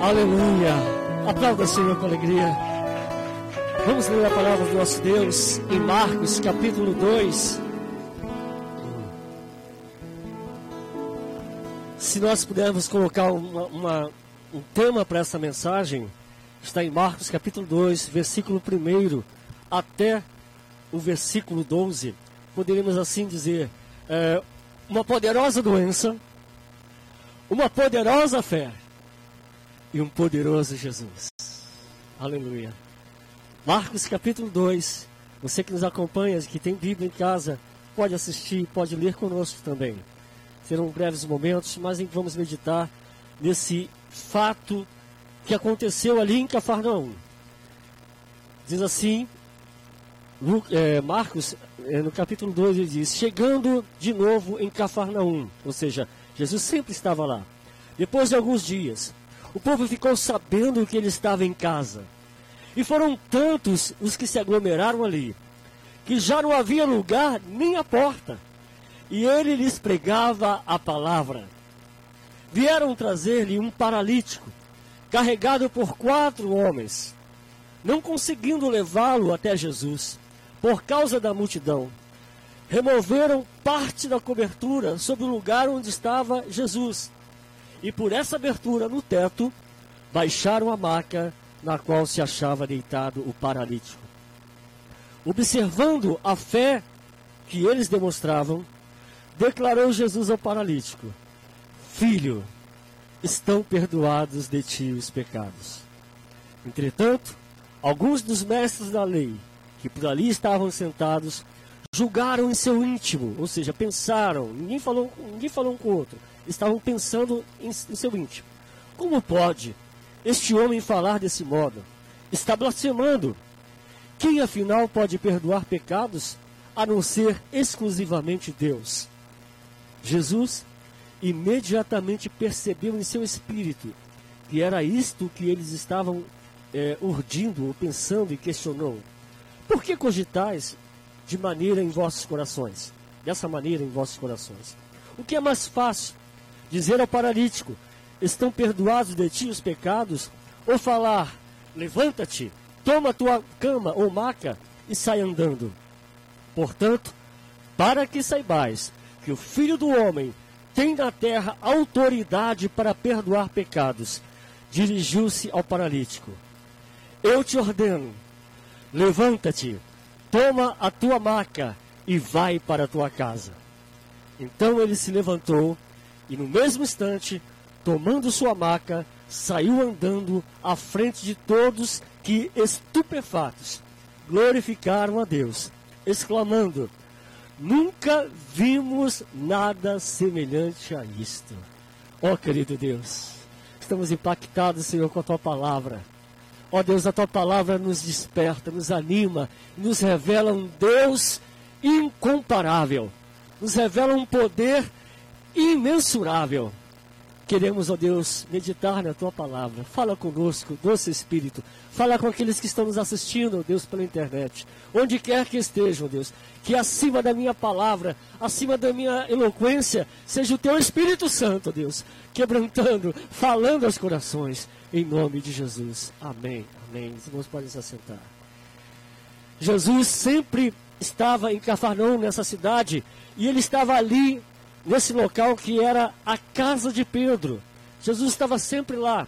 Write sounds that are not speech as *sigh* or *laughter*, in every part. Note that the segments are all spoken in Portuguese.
Aleluia. Aplauda Senhor com alegria. Vamos ler a palavra do nosso Deus em Marcos capítulo 2. Se nós pudermos colocar uma, uma, um tema para essa mensagem, está em Marcos capítulo 2, versículo 1 até o versículo 12. Poderíamos assim dizer: é, uma poderosa doença, uma poderosa fé e um poderoso Jesus. Aleluia. Marcos capítulo 2. Você que nos acompanha, que tem Bíblia em casa, pode assistir, pode ler conosco também. Serão breves momentos, mas vamos meditar nesse fato que aconteceu ali em Cafarnaum. Diz assim, é, Marcos, é, no capítulo 2, ele diz: Chegando de novo em Cafarnaum, ou seja, Jesus sempre estava lá. Depois de alguns dias, o povo ficou sabendo que ele estava em casa. E foram tantos os que se aglomeraram ali, que já não havia lugar nem a porta. E ele lhes pregava a palavra. Vieram trazer-lhe um paralítico, carregado por quatro homens, não conseguindo levá-lo até Jesus, por causa da multidão. Removeram parte da cobertura sobre o lugar onde estava Jesus e por essa abertura no teto baixaram a maca na qual se achava deitado o paralítico. Observando a fé que eles demonstravam, declarou Jesus ao paralítico: Filho, estão perdoados de ti os pecados. Entretanto, alguns dos mestres da lei, que por ali estavam sentados, julgaram em seu íntimo, ou seja, pensaram, ninguém falou, ninguém falou um com o outro, estavam pensando em, em seu íntimo. Como pode este homem falar desse modo? Está blasfemando. Quem afinal pode perdoar pecados a não ser exclusivamente Deus? Jesus imediatamente percebeu em seu espírito que era isto que eles estavam é, urdindo ou pensando e questionou. Por que cogitais de maneira em vossos corações? Dessa maneira em vossos corações. O que é mais fácil? Dizer ao paralítico: Estão perdoados de ti os pecados? Ou falar: Levanta-te, toma tua cama ou maca e sai andando. Portanto, para que saibais que o Filho do Homem tem na terra autoridade para perdoar pecados, dirigiu-se ao paralítico: Eu te ordeno, levanta-te, toma a tua maca e vai para a tua casa. Então ele se levantou e no mesmo instante, tomando sua maca, saiu andando à frente de todos que, estupefatos, glorificaram a Deus, exclamando: Nunca vimos nada semelhante a isto. Ó oh, querido Deus, estamos impactados, Senhor, com a tua palavra. Ó oh, Deus, a tua palavra nos desperta, nos anima, nos revela um Deus incomparável, nos revela um poder imensurável. Queremos, ó Deus, meditar na tua palavra. Fala conosco, doce Espírito. Fala com aqueles que estão nos assistindo, ó Deus, pela internet. Onde quer que estejam, ó Deus. Que acima da minha palavra, acima da minha eloquência, seja o teu Espírito Santo, ó Deus, quebrantando, falando aos corações. Em nome de Jesus. Amém. Amém. Os irmãos podem se assentar. Jesus sempre estava em Cafarnaum, nessa cidade, e ele estava ali nesse local que era a casa de Pedro. Jesus estava sempre lá,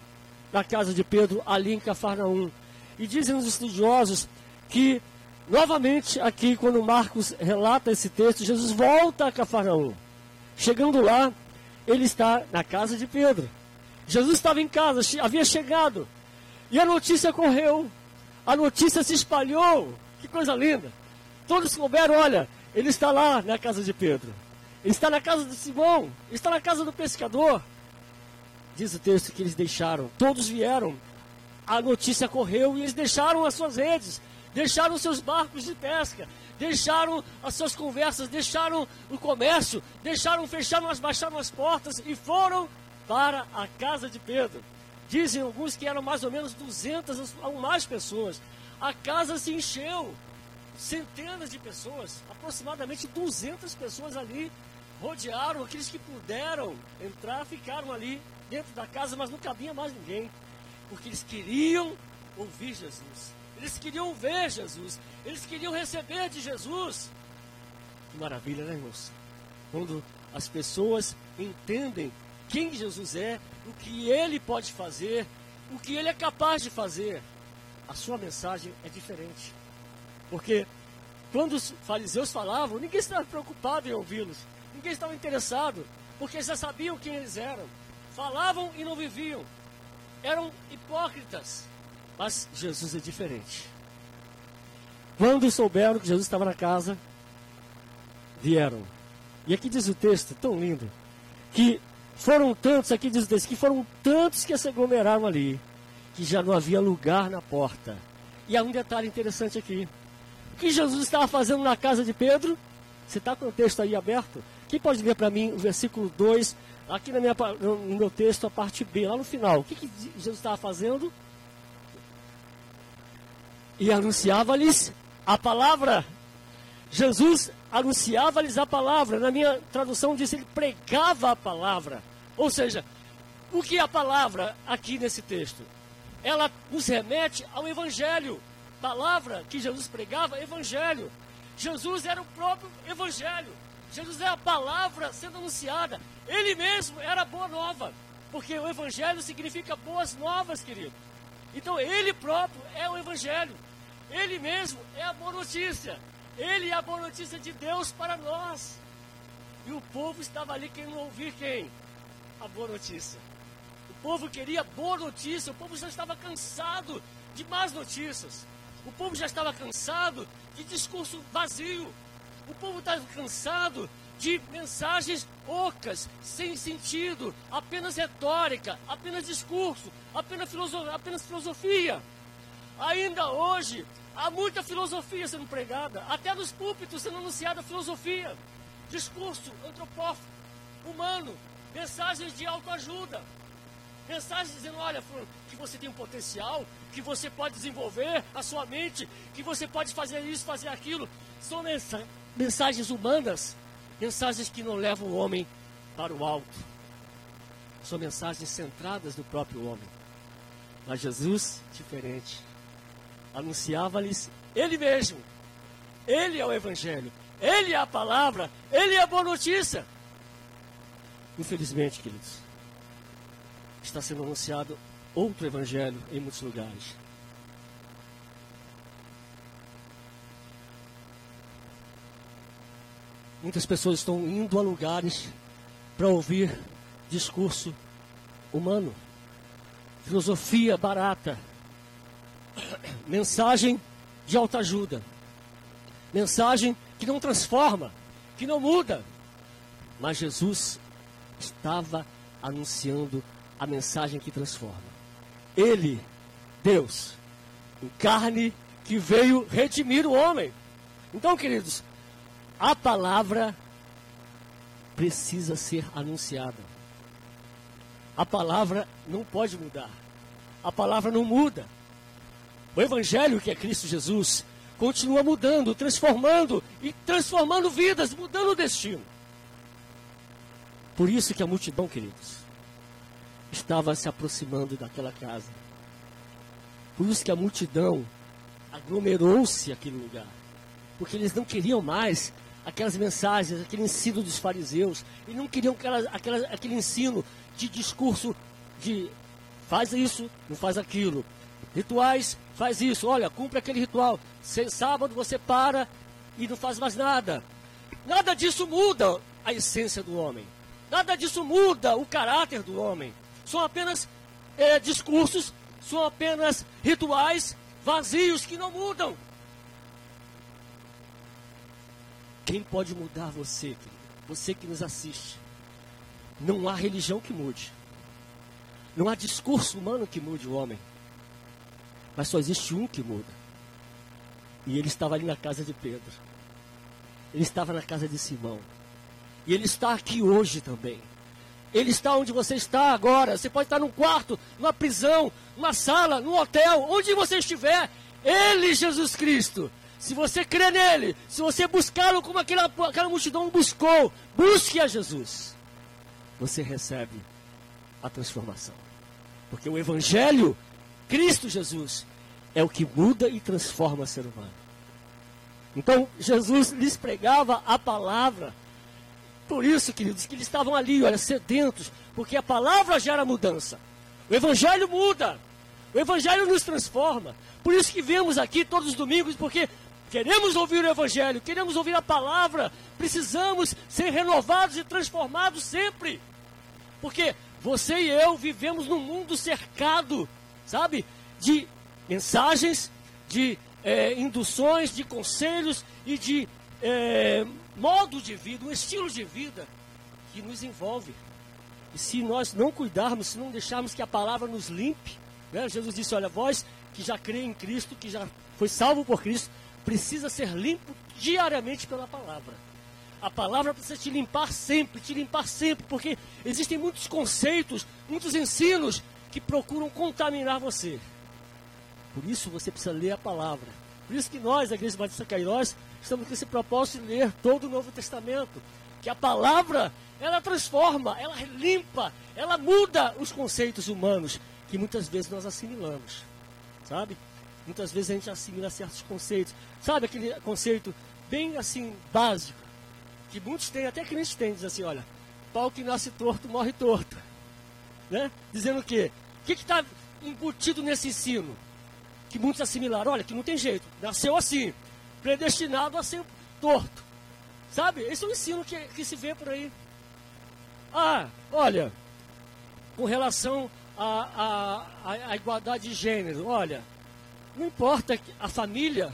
na casa de Pedro, ali em Cafarnaum. E dizem os estudiosos que, novamente, aqui, quando Marcos relata esse texto, Jesus volta a Cafarnaum. Chegando lá, ele está na casa de Pedro. Jesus estava em casa, havia chegado. E a notícia correu. A notícia se espalhou. Que coisa linda. Todos souberam, olha, ele está lá na casa de Pedro. Está na casa de Simão, está na casa do pescador. Diz o texto que eles deixaram. Todos vieram. A notícia correu e eles deixaram as suas redes, deixaram os seus barcos de pesca, deixaram as suas conversas, deixaram o comércio, deixaram, fecharam, baixaram as portas e foram para a casa de Pedro. Dizem alguns que eram mais ou menos 200 ou mais pessoas. A casa se encheu. Centenas de pessoas, aproximadamente 200 pessoas ali rodearam aqueles que puderam entrar, ficaram ali dentro da casa, mas não cabia mais ninguém. Porque eles queriam ouvir Jesus. Eles queriam ver Jesus. Eles queriam receber de Jesus. Que maravilha, né, irmãos? Quando as pessoas entendem quem Jesus é, o que ele pode fazer, o que ele é capaz de fazer, a sua mensagem é diferente. Porque quando os fariseus falavam, ninguém estava preocupado em ouvi-los, ninguém estava interessado, porque já sabiam quem eles eram. Falavam e não viviam, eram hipócritas. Mas Jesus é diferente. Quando souberam que Jesus estava na casa, vieram. E aqui diz o texto, tão lindo, que foram tantos, aqui diz o texto, que foram tantos que se aglomeraram ali, que já não havia lugar na porta. E há um detalhe interessante aqui. O que Jesus estava fazendo na casa de Pedro? Você está com o texto aí aberto? Quem pode ler para mim o versículo 2, aqui na minha, no meu texto, a parte B, lá no final? O que, que Jesus estava fazendo? E anunciava-lhes a palavra. Jesus anunciava-lhes a palavra. Na minha tradução diz ele pregava a palavra. Ou seja, o que é a palavra aqui nesse texto? Ela nos remete ao evangelho. Palavra que Jesus pregava, evangelho. Jesus era o próprio evangelho. Jesus é a palavra sendo anunciada. Ele mesmo era boa nova. Porque o evangelho significa boas novas, querido. Então ele próprio é o evangelho. Ele mesmo é a boa notícia. Ele é a boa notícia de Deus para nós. E o povo estava ali querendo ouvir quem? A boa notícia. O povo queria boa notícia, o povo já estava cansado de más notícias. O povo já estava cansado de discurso vazio. O povo estava cansado de mensagens ocas, sem sentido, apenas retórica, apenas discurso, apenas. Apenas filosofia. Ainda hoje, Há muita filosofia sendo pregada, até nos púlpitos sendo anunciada filosofia, discurso antropófago, humano, mensagens de autoajuda, mensagens dizendo: olha, que você tem um potencial, que você pode desenvolver a sua mente, que você pode fazer isso, fazer aquilo. São mensagens humanas, mensagens que não levam o homem para o alto. São mensagens centradas no próprio homem. Mas Jesus, diferente anunciava-lhes Ele mesmo. Ele é o Evangelho. Ele é a palavra. Ele é a boa notícia. Infelizmente, queridos, está sendo anunciado outro Evangelho em muitos lugares. Muitas pessoas estão indo a lugares para ouvir discurso humano, filosofia barata, mensagem de autoajuda, mensagem que não transforma, que não muda. Mas Jesus estava anunciando a mensagem que transforma. Ele, Deus, em carne que veio redimir o homem. Então, queridos, a palavra precisa ser anunciada. A palavra não pode mudar. A palavra não muda. O Evangelho, que é Cristo Jesus, continua mudando, transformando e transformando vidas, mudando o destino. Por isso que a multidão, queridos, estava se aproximando daquela casa. Por isso que a multidão aglomerou-se aquele lugar. Porque eles não queriam mais aquelas mensagens, aquele ensino dos fariseus. E não queriam aquela, aquela, aquele ensino de discurso de faz isso, não faz aquilo. Rituais, faz isso, olha, cumpre aquele ritual. Sábado você para e não faz mais nada. Nada disso muda a essência do homem. Nada disso muda o caráter do homem. São apenas é, discursos, são apenas rituais vazios que não mudam. Quem pode mudar você, querido? Você que nos assiste. Não há religião que mude. Não há discurso humano que mude o homem. Mas só existe um que muda. E ele estava ali na casa de Pedro. Ele estava na casa de Simão. E ele está aqui hoje também. Ele está onde você está agora. Você pode estar num quarto, numa prisão, numa sala, num hotel, onde você estiver. Ele, Jesus Cristo. Se você crê nele, se você buscá-lo como aquela, aquela multidão buscou, busque a Jesus. Você recebe a transformação. Porque o Evangelho Cristo Jesus é o que muda e transforma o ser humano. Então, Jesus lhes pregava a palavra. Por isso, queridos, que eles estavam ali, olha, sedentos, porque a palavra gera mudança. O Evangelho muda. O Evangelho nos transforma. Por isso que vemos aqui todos os domingos, porque queremos ouvir o Evangelho, queremos ouvir a palavra, precisamos ser renovados e transformados sempre. Porque você e eu vivemos num mundo cercado, sabe, de mensagens, de é, induções, de conselhos e de é, modo de vida, um estilo de vida que nos envolve. E se nós não cuidarmos, se não deixarmos que a palavra nos limpe, né? Jesus disse: Olha, vós que já crê em Cristo, que já foi salvo por Cristo, precisa ser limpo diariamente pela palavra. A palavra precisa te limpar sempre, te limpar sempre, porque existem muitos conceitos, muitos ensinos que procuram contaminar você. Por isso você precisa ler a palavra. Por isso que nós, a Igreja Batista Cairós, estamos com esse propósito de ler todo o Novo Testamento. Que a palavra, ela transforma, ela limpa, ela muda os conceitos humanos que muitas vezes nós assimilamos. Sabe? Muitas vezes a gente assimila certos conceitos. Sabe aquele conceito bem assim, básico, que muitos têm, até crentes têm, diz assim, olha, pau que nasce torto, morre torto. Né? Dizendo o quê? O que está embutido nesse ensino? que muitos assimilaram, olha, que não tem jeito, nasceu assim, predestinado a ser torto. Sabe? Esse é o ensino que, que se vê por aí. Ah, olha, com relação à a, a, a, igualdade de gênero, olha, não importa a família,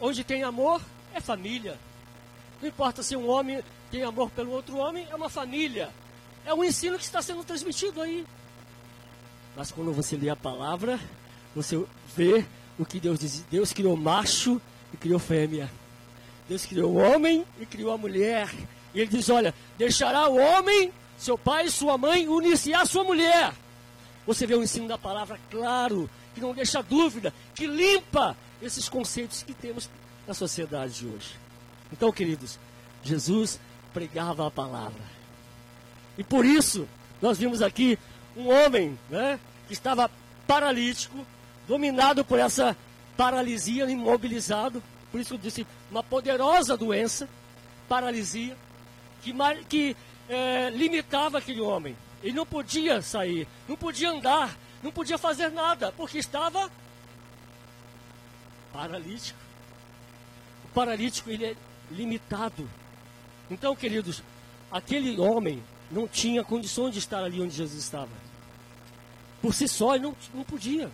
onde tem amor, é família. Não importa se um homem tem amor pelo outro homem, é uma família. É um ensino que está sendo transmitido aí. Mas quando você lê a palavra, você vê o que Deus diz. Deus criou macho e criou fêmea. Deus criou o homem e criou a mulher. E ele diz: Olha, deixará o homem, seu pai e sua mãe, unir-se à sua mulher. Você vê o ensino da palavra claro, que não deixa dúvida, que limpa esses conceitos que temos na sociedade de hoje. Então, queridos, Jesus pregava a palavra. E por isso, nós vimos aqui um homem né, que estava paralítico, dominado por essa paralisia, imobilizado. Por isso eu disse, uma poderosa doença, paralisia, que, que é, limitava aquele homem. Ele não podia sair, não podia andar, não podia fazer nada, porque estava paralítico. O paralítico, ele é limitado. Então, queridos, aquele homem não tinha condições de estar ali onde Jesus estava. Por si só, ele não, não podia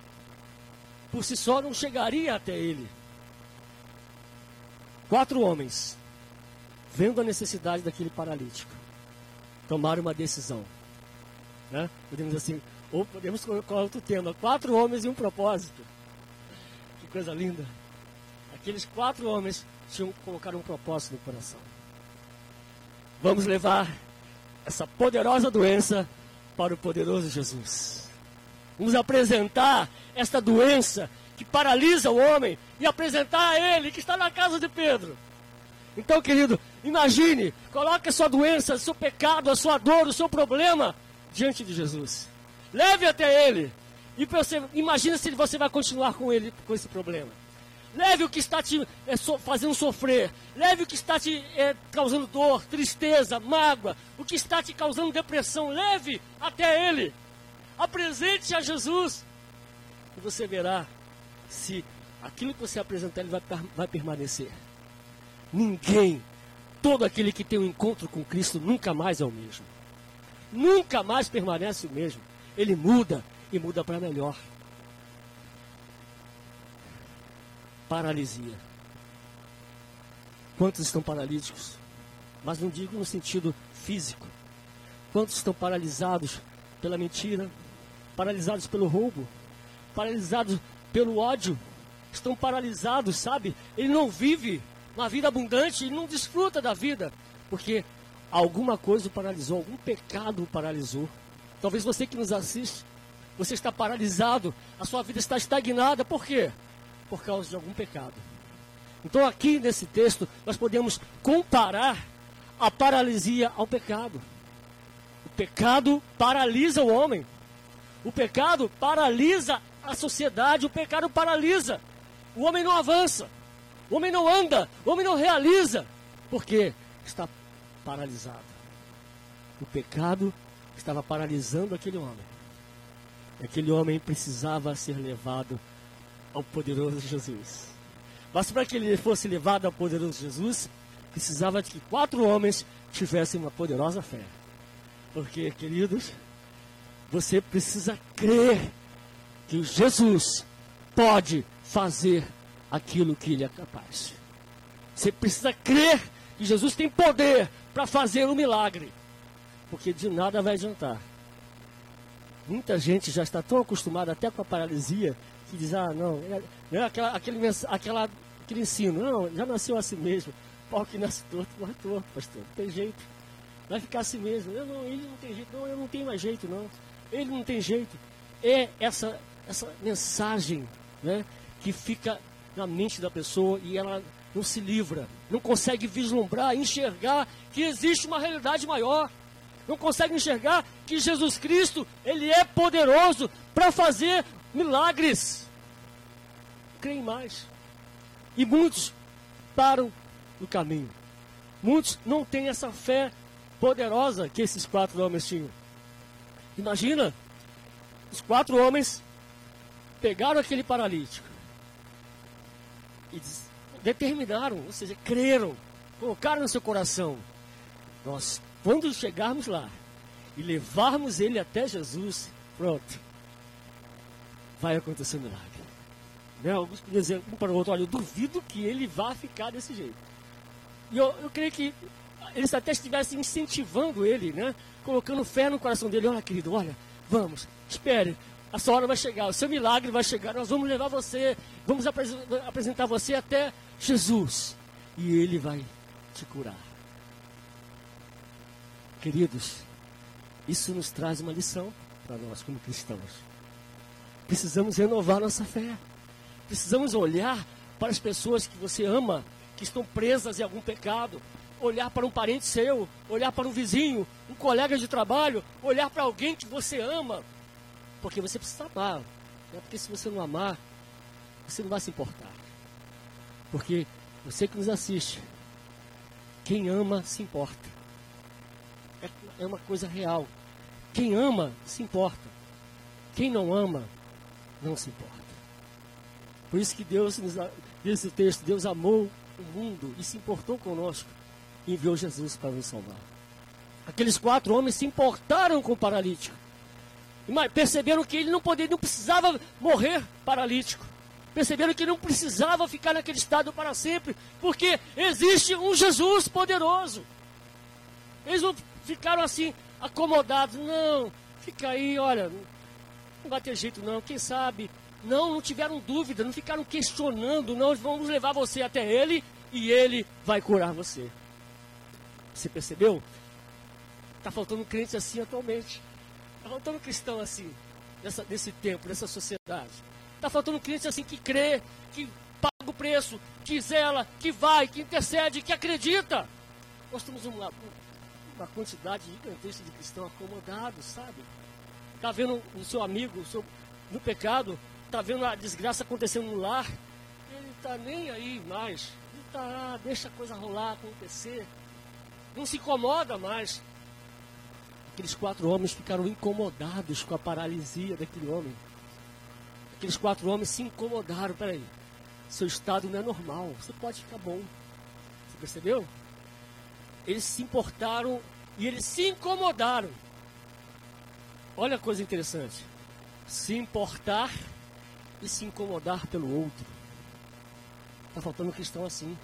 por si só não chegaria até ele. Quatro homens, vendo a necessidade daquele paralítico, tomaram uma decisão. Né? Podemos assim, ou podemos colocar outro tema: quatro homens e um propósito. Que coisa linda. Aqueles quatro homens tinham colocar um propósito no coração. Vamos levar essa poderosa doença para o poderoso Jesus. Vamos apresentar esta doença que paralisa o homem e apresentar a ele que está na casa de Pedro. Então, querido, imagine, coloque a sua doença, o seu pecado, a sua dor, o seu problema diante de Jesus. Leve até ele. E você, imagine se você vai continuar com ele com esse problema. Leve o que está te é, so, fazendo sofrer. Leve o que está te é, causando dor, tristeza, mágoa. O que está te causando depressão. Leve até Ele. Apresente a Jesus. E você verá se aquilo que você apresentar ele vai, vai permanecer. Ninguém, todo aquele que tem um encontro com Cristo, nunca mais é o mesmo. Nunca mais permanece o mesmo. Ele muda e muda para melhor. Paralisia. Quantos estão paralíticos? Mas não digo no sentido físico. Quantos estão paralisados pela mentira, paralisados pelo roubo, paralisados pelo ódio, estão paralisados, sabe? Ele não vive uma vida abundante, ele não desfruta da vida, porque alguma coisa o paralisou, algum pecado o paralisou. Talvez você que nos assiste, você está paralisado, a sua vida está estagnada, por quê? Por causa de algum pecado. Então, aqui nesse texto, nós podemos comparar a paralisia ao pecado. O pecado paralisa o homem. O pecado paralisa a sociedade, o pecado paralisa. O homem não avança, o homem não anda, o homem não realiza. Por quê? Está paralisado. O pecado estava paralisando aquele homem. Aquele homem precisava ser levado ao poderoso Jesus. Mas para que ele fosse levado ao poderoso Jesus, precisava de que quatro homens tivessem uma poderosa fé. Porque, queridos, você precisa crer que Jesus pode fazer aquilo que ele é capaz. Você precisa crer que Jesus tem poder para fazer um milagre. Porque de nada vai adiantar. Muita gente já está tão acostumada até com a paralisia que diz, ah, não, é, é aquela, aquele, aquela, aquele ensino, não, já nasceu assim mesmo. Pau que nasce torto, morre torto, pastor, não tem jeito. Vai ficar assim mesmo. Eu não, ele não tem jeito, não, eu não tenho mais jeito, não. Ele não tem jeito. É essa, essa mensagem né, que fica na mente da pessoa e ela não se livra, não consegue vislumbrar, enxergar que existe uma realidade maior. Não consegue enxergar que Jesus Cristo, ele é poderoso para fazer milagres. Creem mais. E muitos param no caminho. Muitos não têm essa fé poderosa que esses quatro homens tinham. Imagina, os quatro homens pegaram aquele paralítico e determinaram, ou seja, creram, colocaram no seu coração: nós, quando chegarmos lá e levarmos ele até Jesus, pronto, vai acontecer um milagre. Né? Alguns podem dizer um para o outro: olha, eu duvido que ele vá ficar desse jeito. E eu, eu creio que eles até estivessem incentivando ele, né? colocando fé no coração dele: olha, querido, olha, vamos, espere, a sua hora vai chegar, o seu milagre vai chegar, nós vamos levar você, vamos apresentar você até Jesus. E Ele vai te curar. Queridos, isso nos traz uma lição para nós como cristãos. Precisamos renovar nossa fé. Precisamos olhar para as pessoas que você ama, que estão presas em algum pecado. Olhar para um parente seu, olhar para um vizinho, um colega de trabalho, olhar para alguém que você ama, porque você precisa amar. Né? Porque se você não amar, você não vai se importar. Porque você que nos assiste, quem ama se importa. É, uma coisa real. Quem ama se importa. Quem não ama não se importa. Por isso que Deus, diz o texto, Deus amou o mundo e se importou conosco e enviou Jesus para nos salvar. Aqueles quatro homens se importaram com o paralítico perceberam que ele não poderia, não precisava morrer paralítico. Perceberam que não precisava ficar naquele estado para sempre, porque existe um Jesus poderoso. Eles não ficaram assim acomodados, não, fica aí, olha, não vai ter jeito não, quem sabe. Não, não tiveram dúvida, não ficaram questionando, não, vamos levar você até ele e ele vai curar você. Você percebeu? Está faltando crentes assim atualmente. Está faltando cristão assim, nessa, nesse tempo, nessa sociedade. Está faltando crente assim que crê, que paga o preço, que zela, que vai, que intercede, que acredita. Nós temos uma, uma quantidade gigantesca de cristãos acomodados, sabe? Está vendo o seu amigo o seu, no pecado, está vendo a desgraça acontecendo no lar, ele está nem aí mais. Ele está, deixa a coisa rolar, acontecer. Não se incomoda mais. Aqueles quatro homens ficaram incomodados com a paralisia daquele homem. Aqueles quatro homens se incomodaram. Peraí, seu estado não é normal. Você pode ficar bom. Você percebeu? Eles se importaram e eles se incomodaram. Olha a coisa interessante. Se importar e se incomodar pelo outro. Está faltando um cristão assim.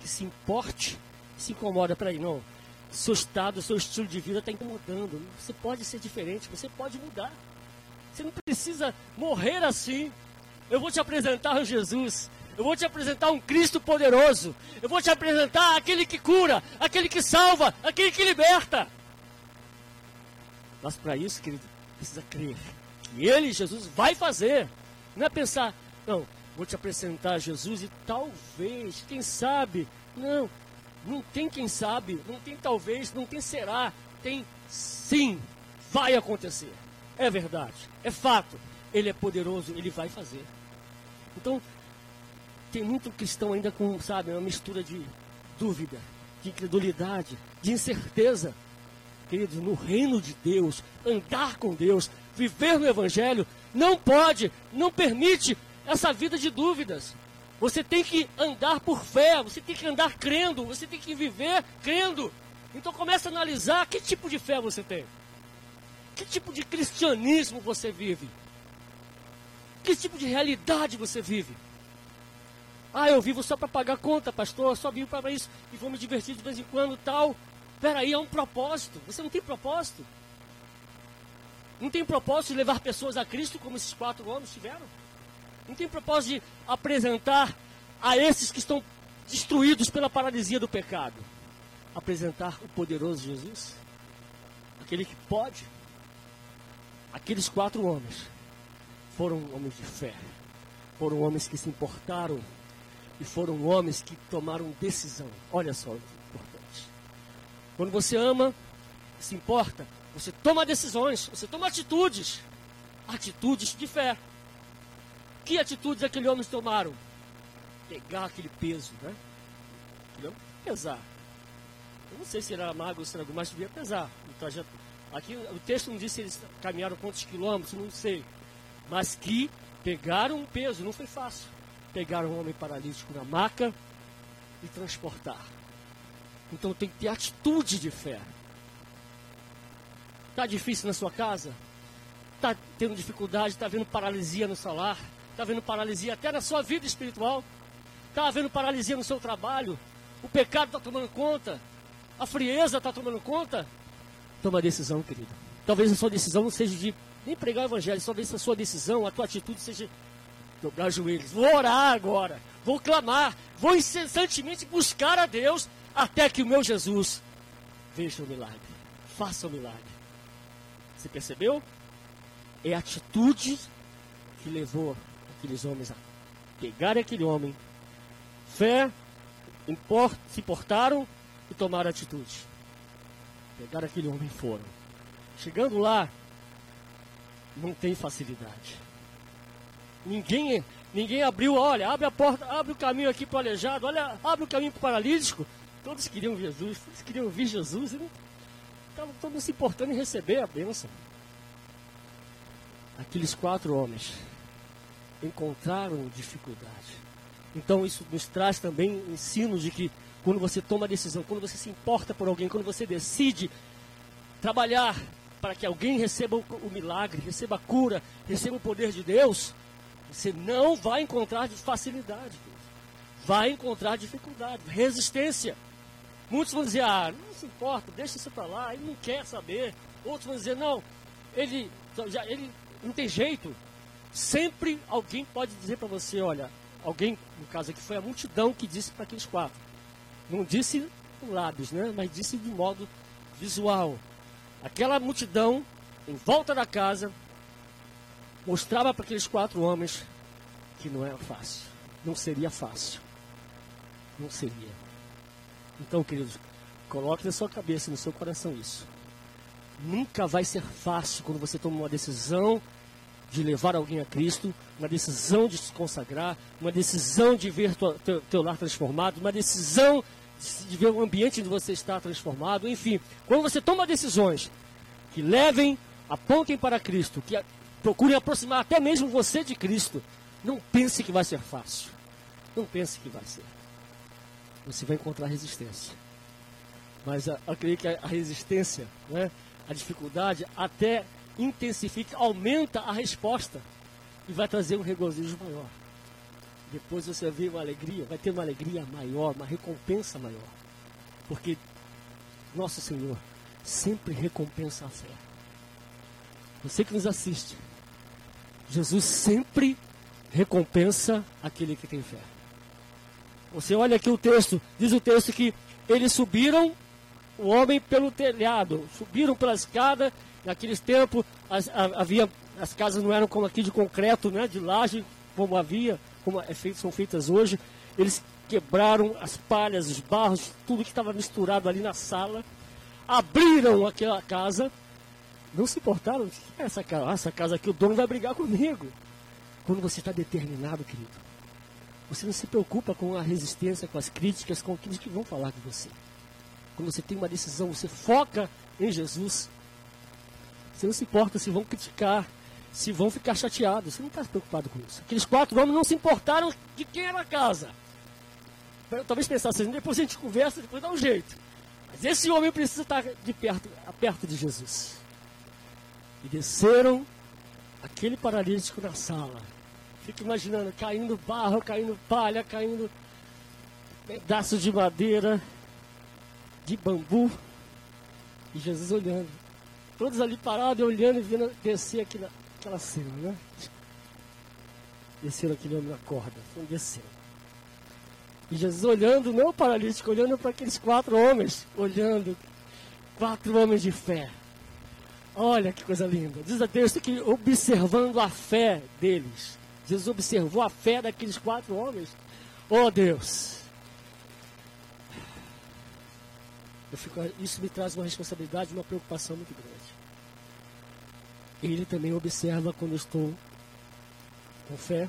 Que se importe e se incomoda. Peraí, não seu estado, seu estilo de vida está incomodando. Você pode ser diferente, você pode mudar. Você não precisa morrer assim. Eu vou te apresentar Jesus. Eu vou te apresentar um Cristo poderoso. Eu vou te apresentar aquele que cura, aquele que salva, aquele que liberta. Mas para isso, querido, precisa crer que Ele, Jesus, vai fazer. Não é pensar, não, vou te apresentar Jesus e talvez, quem sabe. Não, não tem quem sabe, não tem talvez, não tem será, tem sim, vai acontecer. é verdade, é fato. Ele é poderoso, ele vai fazer. Então, tem muito cristão ainda com, sabe, uma mistura de dúvida, de incredulidade, de incerteza. Queridos, no reino de Deus, andar com Deus, viver no Evangelho, não pode, não permite essa vida de dúvidas. Você tem que andar por fé, você tem que andar crendo, você tem que viver crendo. Então comece a analisar que tipo de fé você tem. Que tipo de cristianismo você vive? Que tipo de realidade você vive? Ah, eu vivo só para pagar conta, pastor, só vivo para isso e vou me divertir de vez em quando tal. Peraí, é um propósito. Você não tem propósito? Não tem propósito de levar pessoas a Cristo como esses quatro homens tiveram? Não tem propósito de apresentar a esses que estão destruídos pela paralisia do pecado? Apresentar o poderoso Jesus? Aquele que pode? Aqueles quatro homens foram homens de fé, foram homens que se importaram e foram homens que tomaram decisão. Olha só o importante. Quando você ama, se importa, você toma decisões, você toma atitudes, atitudes de fé. Que atitudes aqueles homens tomaram? Pegar aquele peso, né? Pesar. Eu não sei se era magro ou se era mas devia pesar. O trajeto. Aqui o texto não diz se eles caminharam quantos quilômetros, não sei. Mas que pegaram um peso, não foi fácil. Pegaram um homem paralítico na maca e transportar. Então tem que ter atitude de fé. Está difícil na sua casa? Está tendo dificuldade? Está vendo paralisia no salar? Está vendo paralisia até na sua vida espiritual? Está havendo paralisia no seu trabalho? O pecado está tomando conta? A frieza está tomando conta? Toma a decisão, querido. Talvez a sua decisão não seja de nem pregar o evangelho, talvez a sua decisão, a tua atitude seja dobrar os joelhos. Vou orar agora, vou clamar, vou incessantemente buscar a Deus até que o meu Jesus veja o milagre, faça o milagre. Você percebeu? É a atitude que levou aqueles homens a pegar aquele homem, fé, import, se portaram e tomaram atitude. Pegaram aquele homem e foram. Chegando lá, não tem facilidade. Ninguém, ninguém abriu, olha, abre a porta, abre o caminho aqui para o aleijado, olha, abre o caminho para o paralítico. Todos queriam Jesus, todos queriam ouvir Jesus, não estavam todos se importando em receber a bênção. Aqueles quatro homens encontraram dificuldade. Então isso nos traz também ensino de que quando você toma decisão, quando você se importa por alguém, quando você decide trabalhar para que alguém receba o milagre, receba a cura, receba o poder de Deus, você não vai encontrar facilidade. Vai encontrar dificuldade, resistência. Muitos vão dizer, ah, não se importa, deixa isso para lá, ele não quer saber. Outros vão dizer, não, ele, já, ele não tem jeito, Sempre alguém pode dizer para você, olha, alguém, no caso aqui foi a multidão que disse para aqueles quatro. Não disse com lábios, né? Mas disse de modo visual. Aquela multidão em volta da casa mostrava para aqueles quatro homens que não era fácil. Não seria fácil. Não seria. Então, queridos, coloque na sua cabeça, no seu coração isso. Nunca vai ser fácil quando você toma uma decisão de levar alguém a Cristo, uma decisão de se consagrar, uma decisão de ver tua, teu, teu lar transformado, uma decisão de ver o ambiente onde você está transformado, enfim. Quando você toma decisões que levem, apontem para Cristo, que procurem aproximar até mesmo você de Cristo, não pense que vai ser fácil. Não pense que vai ser. Você vai encontrar resistência. Mas eu acredito que a resistência, né, a dificuldade, até intensifica, aumenta a resposta e vai trazer um regozijo maior. Depois você vê uma alegria, vai ter uma alegria maior, uma recompensa maior. Porque nosso Senhor sempre recompensa a fé. Você que nos assiste, Jesus sempre recompensa aquele que tem fé. Você olha aqui o texto, diz o texto que eles subiram o homem pelo telhado, subiram pela escada Naqueles tempos as, havia as casas não eram como aqui de concreto, né, de laje, como havia, como é feito, são feitas hoje. Eles quebraram as palhas, os barros, tudo que estava misturado ali na sala, abriram aquela casa Não se importaram? Essa casa, essa casa aqui, o dono vai brigar comigo. Quando você está determinado, querido, você não se preocupa com a resistência, com as críticas, com aqueles que vão falar de você. Quando você tem uma decisão, você foca em Jesus. Você não se importa se vão criticar, se vão ficar chateados. Você não está preocupado com isso. Aqueles quatro homens não se importaram de quem era a casa. Talvez pensassem, depois a gente conversa, depois dá um jeito. Mas esse homem precisa estar de perto, perto de Jesus. E desceram aquele paralítico na sala. Fico imaginando, caindo barro, caindo palha, caindo pedaços de madeira, de bambu. E Jesus olhando. Todos ali parados, olhando e vendo descer aqui naquela cena, né? Desceram aquele homem na corda. Foram descendo. E Jesus olhando, não o paralítico, olhando para aqueles quatro homens, olhando, quatro homens de fé. Olha que coisa linda. Diz a Deus que observando a fé deles. Jesus observou a fé daqueles quatro homens. Oh Deus. Fico, isso me traz uma responsabilidade uma preocupação muito grande. Ele também observa quando eu estou com fé,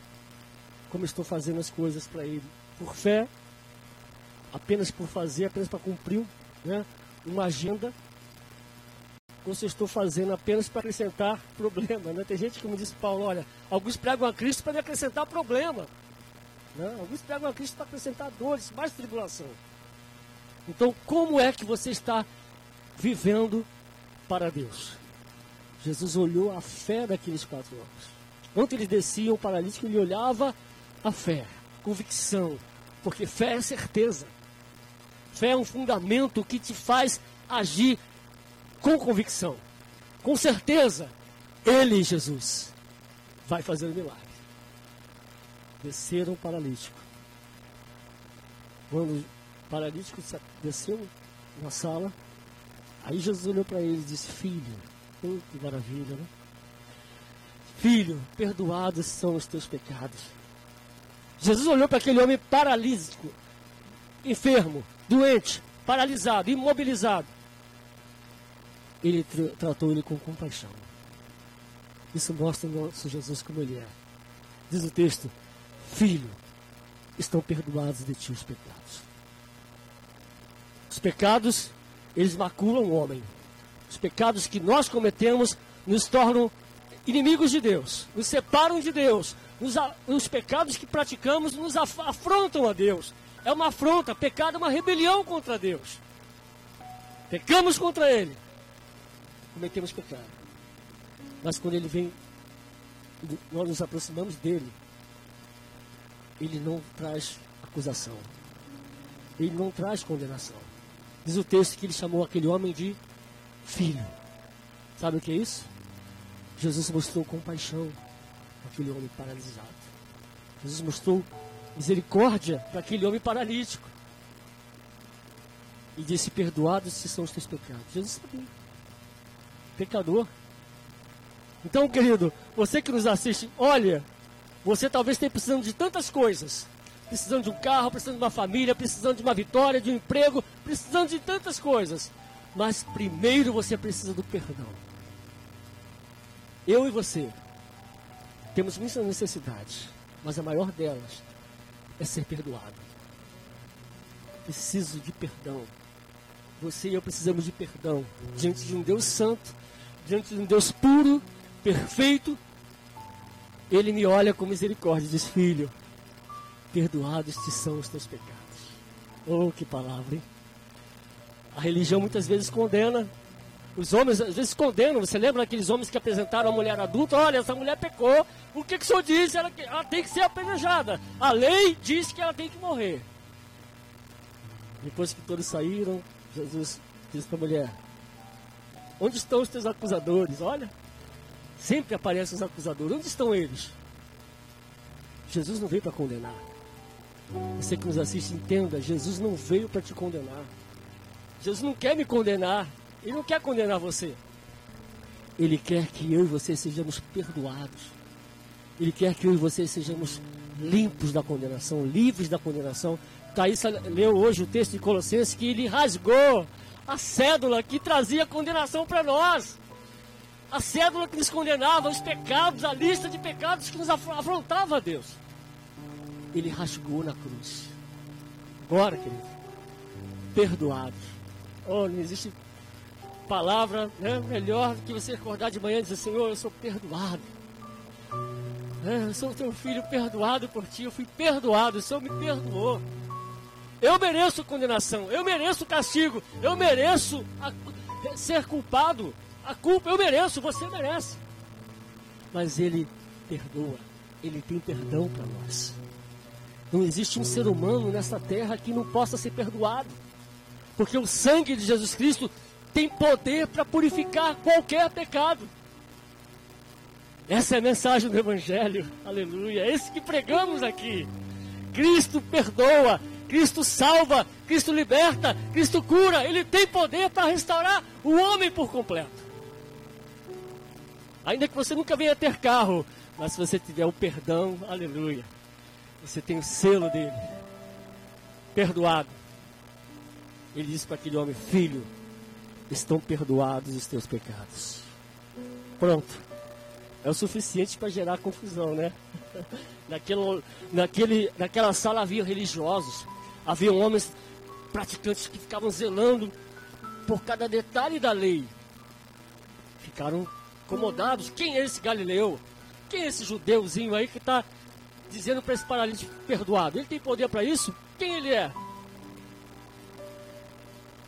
como estou fazendo as coisas para Ele por fé, apenas por fazer, apenas para cumprir né, uma agenda, ou se estou fazendo apenas para acrescentar problema. Né? Tem gente que me disse, Paulo, olha, alguns pregam a Cristo para acrescentar problema. Né? Alguns pregam a Cristo para acrescentar dores, mais tribulação. Então, como é que você está vivendo para Deus? Jesus olhou a fé daqueles quatro homens. Enquanto eles desciam o paralítico, ele olhava a fé convicção, porque fé é certeza. Fé é um fundamento que te faz agir com convicção. Com certeza, Ele, Jesus, vai fazer o milagre. Desceram o paralítico. Quando o paralítico desceu na sala, aí Jesus olhou para ele e disse: Filho, oh, que maravilha, né? Filho, perdoados são os teus pecados. Jesus olhou para aquele homem paralítico, enfermo, doente, paralisado, imobilizado. Ele tra tratou ele com compaixão. Isso mostra o nosso Jesus como ele é. Diz o texto: Filho, estão perdoados de ti os pecados. Os pecados, eles maculam o homem. Os pecados que nós cometemos nos tornam inimigos de Deus, nos separam de Deus, os, os pecados que praticamos nos af, afrontam a Deus. É uma afronta, pecado é uma rebelião contra Deus. Pecamos contra Ele, cometemos pecado. Mas quando Ele vem, nós nos aproximamos dele, Ele não traz acusação, Ele não traz condenação. Diz o texto que Ele chamou aquele homem de filho. Sabe o que é isso? Jesus mostrou compaixão aquele homem paralisado. Jesus mostrou misericórdia para aquele homem paralítico. E disse: Perdoados se são os teus pecados. Jesus sabia. Pecador. Então, querido, você que nos assiste, olha, você talvez esteja precisando de tantas coisas. Precisando de um carro, precisando de uma família, precisando de uma vitória, de um emprego, precisando de tantas coisas. Mas primeiro você precisa do perdão. Eu e você temos muitas necessidades, mas a maior delas é ser perdoado. Preciso de perdão. Você e eu precisamos de perdão diante de um Deus santo, diante de um Deus puro, perfeito. Ele me olha com misericórdia e diz: Filho, perdoados te são os teus pecados. Oh, que palavra, hein? A religião muitas vezes condena, os homens às vezes condenam. Você lembra daqueles homens que apresentaram a mulher adulta? Olha, essa mulher pecou. O que, que o senhor disse? Ela, ela tem que ser apedrejada. A lei diz que ela tem que morrer. Depois que todos saíram, Jesus disse para a mulher: Onde estão os teus acusadores? Olha, sempre aparecem os acusadores. Onde estão eles? Jesus não veio para condenar. Você que nos assiste, entenda: Jesus não veio para te condenar. Jesus não quer me condenar. Ele não quer condenar você. Ele quer que eu e você sejamos perdoados. Ele quer que eu e você sejamos limpos da condenação, livres da condenação. Thaís leu hoje o texto de Colossenses que ele rasgou a cédula que trazia condenação para nós. a cédula que nos condenava, os pecados, a lista de pecados que nos afrontava a Deus. Ele rasgou na cruz. Agora, querido, perdoado. Oh, não existe palavra né, melhor que você acordar de manhã e dizer: Senhor, eu sou perdoado. É, eu sou teu filho perdoado por ti. Eu fui perdoado. O Senhor me perdoou. Eu mereço condenação. Eu mereço castigo. Eu mereço a, ser culpado. A culpa eu mereço, você merece. Mas Ele perdoa. Ele tem perdão para nós. Não existe um ser humano nessa terra que não possa ser perdoado. Porque o sangue de Jesus Cristo tem poder para purificar qualquer pecado. Essa é a mensagem do Evangelho. Aleluia. É esse que pregamos aqui. Cristo perdoa, Cristo salva, Cristo liberta, Cristo cura. Ele tem poder para restaurar o homem por completo. Ainda que você nunca venha ter carro, mas se você tiver o perdão, aleluia, você tem o selo dele. Perdoado. Ele disse para aquele homem: Filho, estão perdoados os teus pecados. Pronto. É o suficiente para gerar confusão, né? *laughs* Naquele, naquele, naquela sala havia religiosos, havia homens praticantes que ficavam zelando por cada detalhe da lei. Ficaram incomodados. Quem é esse Galileu? Quem é esse judeuzinho aí que está dizendo para esse paralítico perdoado? Ele tem poder para isso? Quem ele é?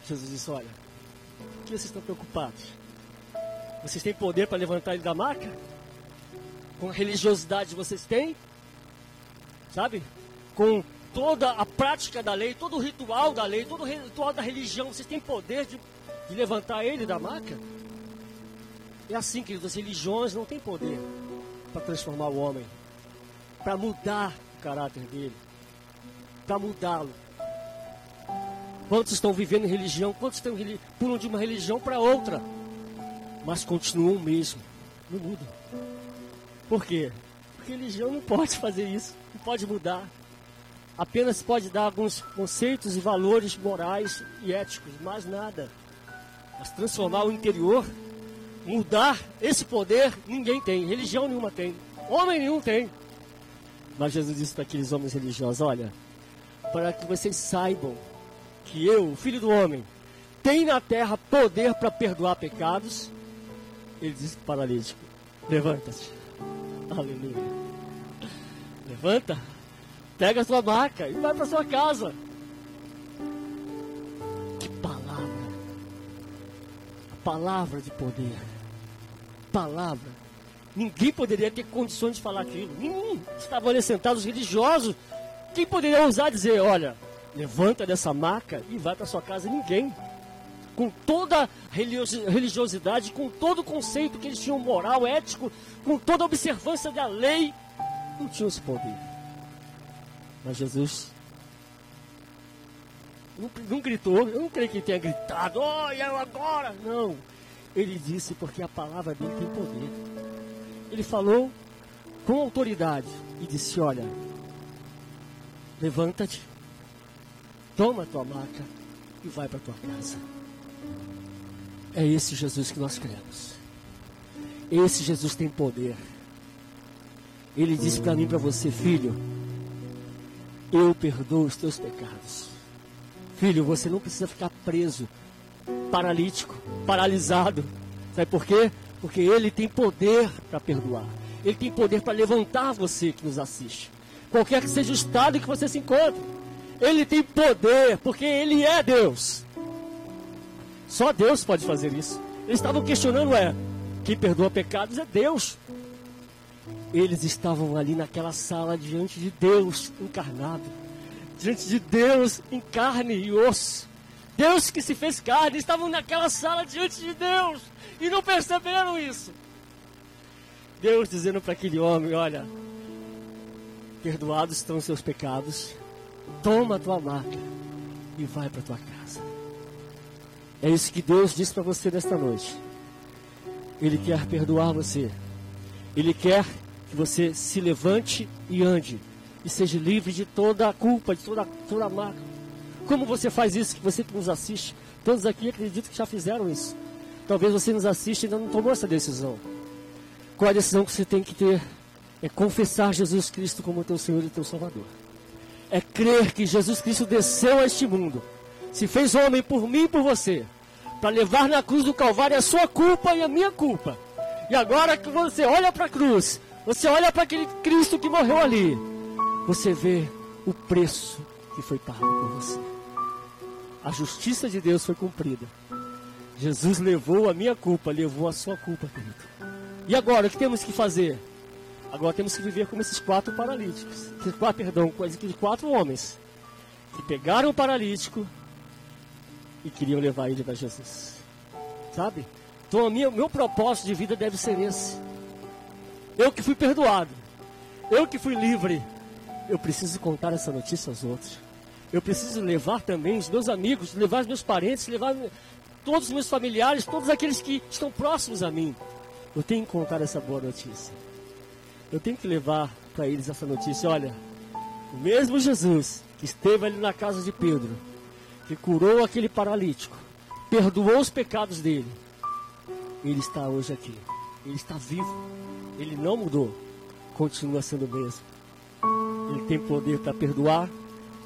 Jesus disse: Olha, por que vocês estão preocupados? Vocês têm poder para levantar ele da maca? Com a religiosidade vocês têm? Sabe? Com toda a prática da lei, todo o ritual da lei, todo o ritual da religião, vocês têm poder de, de levantar ele da maca? É assim, queridos, as religiões não têm poder para transformar o homem, para mudar o caráter dele, para mudá-lo. Quantos estão vivendo em religião? Quantos estão pulam de uma religião para outra? Mas continuam o mesmo, não mudam. Por quê? Porque religião não pode fazer isso, não pode mudar. Apenas pode dar alguns conceitos e valores morais e éticos, mais nada. Mas transformar o interior mudar esse poder, ninguém tem, religião nenhuma tem, homem nenhum tem. Mas Jesus disse para aqueles homens religiosos: Olha, para que vocês saibam que eu, filho do homem, tenho na terra poder para perdoar pecados. Ele disse para o paralítico: Levanta-te. Aleluia. Levanta, pega a sua maca e vai para sua casa. Que palavra! Palavra de poder palavra. Ninguém poderia ter condições de falar aquilo. Nenhum. Estavam ali sentados religiosos. Quem poderia ousar dizer, olha, levanta dessa maca e vai para sua casa? Ninguém. Com toda a religiosidade, com todo o conceito que eles tinham moral, ético, com toda a observância da lei, não tinham esse poder. Mas Jesus não, não gritou, eu não creio que ele tenha gritado, olha eu agora. Não. Ele disse porque a palavra dele tem poder. Ele falou com autoridade e disse: Olha, levanta-te, toma a tua maca e vai para tua casa. É esse Jesus que nós cremos. Esse Jesus tem poder. Ele disse para mim, para você, filho, eu perdoo os teus pecados. Filho, você não precisa ficar preso paralítico, paralisado. Sabe por quê? Porque ele tem poder para perdoar. Ele tem poder para levantar você que nos assiste. Qualquer que seja o estado em que você se encontre. Ele tem poder, porque ele é Deus. Só Deus pode fazer isso. Eles estavam questionando, é, quem perdoa pecados é Deus. Eles estavam ali naquela sala diante de Deus encarnado, diante de Deus em carne e osso. Deus que se fez carne, estavam naquela sala diante de Deus e não perceberam isso. Deus dizendo para aquele homem: Olha, perdoados estão os seus pecados, toma a tua maca e vai para tua casa. É isso que Deus diz para você nesta noite. Ele quer perdoar você. Ele quer que você se levante e ande e seja livre de toda a culpa, de toda, toda a mácula como você faz isso, que você que nos assiste? Todos aqui acreditam que já fizeram isso. Talvez você nos assista e ainda não tomou essa decisão. Qual a decisão que você tem que ter? É confessar Jesus Cristo como teu Senhor e teu Salvador. É crer que Jesus Cristo desceu a este mundo, se fez homem por mim e por você, para levar na cruz do Calvário a sua culpa e a minha culpa. E agora que você olha para a cruz, você olha para aquele Cristo que morreu ali, você vê o preço que foi pago por você. A justiça de Deus foi cumprida. Jesus levou a minha culpa, levou a sua culpa, querido. E agora, o que temos que fazer? Agora temos que viver como esses quatro paralíticos. Ah, perdão, aqueles quatro homens que pegaram o paralítico e queriam levar ele para Jesus. Sabe? Então, o meu propósito de vida deve ser esse. Eu que fui perdoado, eu que fui livre, eu preciso contar essa notícia aos outros. Eu preciso levar também os meus amigos, levar os meus parentes, levar todos os meus familiares, todos aqueles que estão próximos a mim. Eu tenho que contar essa boa notícia. Eu tenho que levar para eles essa notícia. Olha, o mesmo Jesus que esteve ali na casa de Pedro, que curou aquele paralítico, perdoou os pecados dele, ele está hoje aqui. Ele está vivo. Ele não mudou. Continua sendo o mesmo. Ele tem poder para perdoar,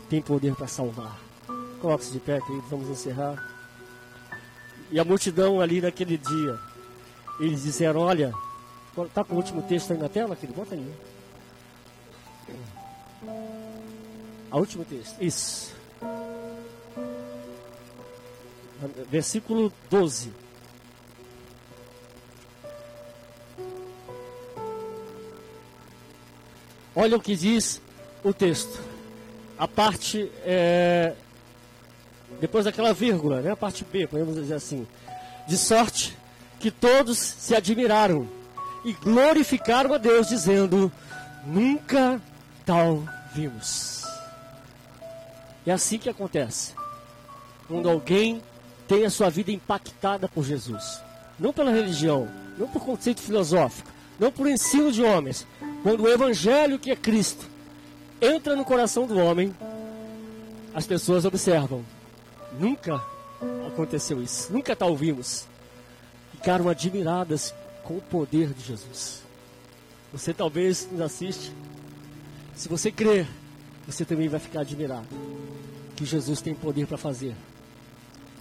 tem poder para salvar. Coloque-se de pé, querido, vamos encerrar. E a multidão ali naquele dia, eles disseram: Olha, está com o último texto aí na tela, querido? Bota aí. A último texto, isso. Versículo 12. Olha o que diz o texto. A parte, é, depois daquela vírgula, né? a parte B, podemos dizer assim. De sorte que todos se admiraram e glorificaram a Deus, dizendo: Nunca tal vimos. É assim que acontece. Quando alguém tem a sua vida impactada por Jesus. Não pela religião, não por conceito filosófico, não por ensino de homens, quando o Evangelho, que é Cristo, entra no coração do homem, as pessoas observam. Nunca aconteceu isso, nunca tal ouvimos. Ficaram admiradas com o poder de Jesus. Você talvez nos assiste. Se você crer, você também vai ficar admirado que Jesus tem poder para fazer.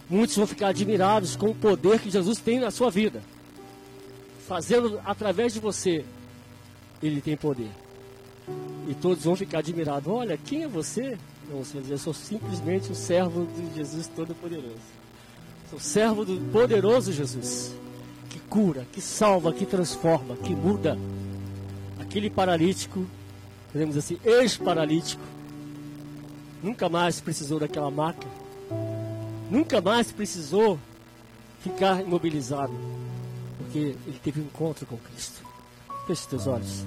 Muitos vão ficar admirados com o poder que Jesus tem na sua vida, fazendo através de você ele tem poder. E todos vão ficar admirados. Olha, quem é você? Não, você dizer, eu sou simplesmente o servo de Jesus Todo-Poderoso. Sou servo do poderoso Jesus, que cura, que salva, que transforma, que muda. Aquele paralítico, podemos assim, ex-paralítico, nunca mais precisou daquela maca, nunca mais precisou ficar imobilizado, porque ele teve um encontro com Cristo. Feche teus olhos.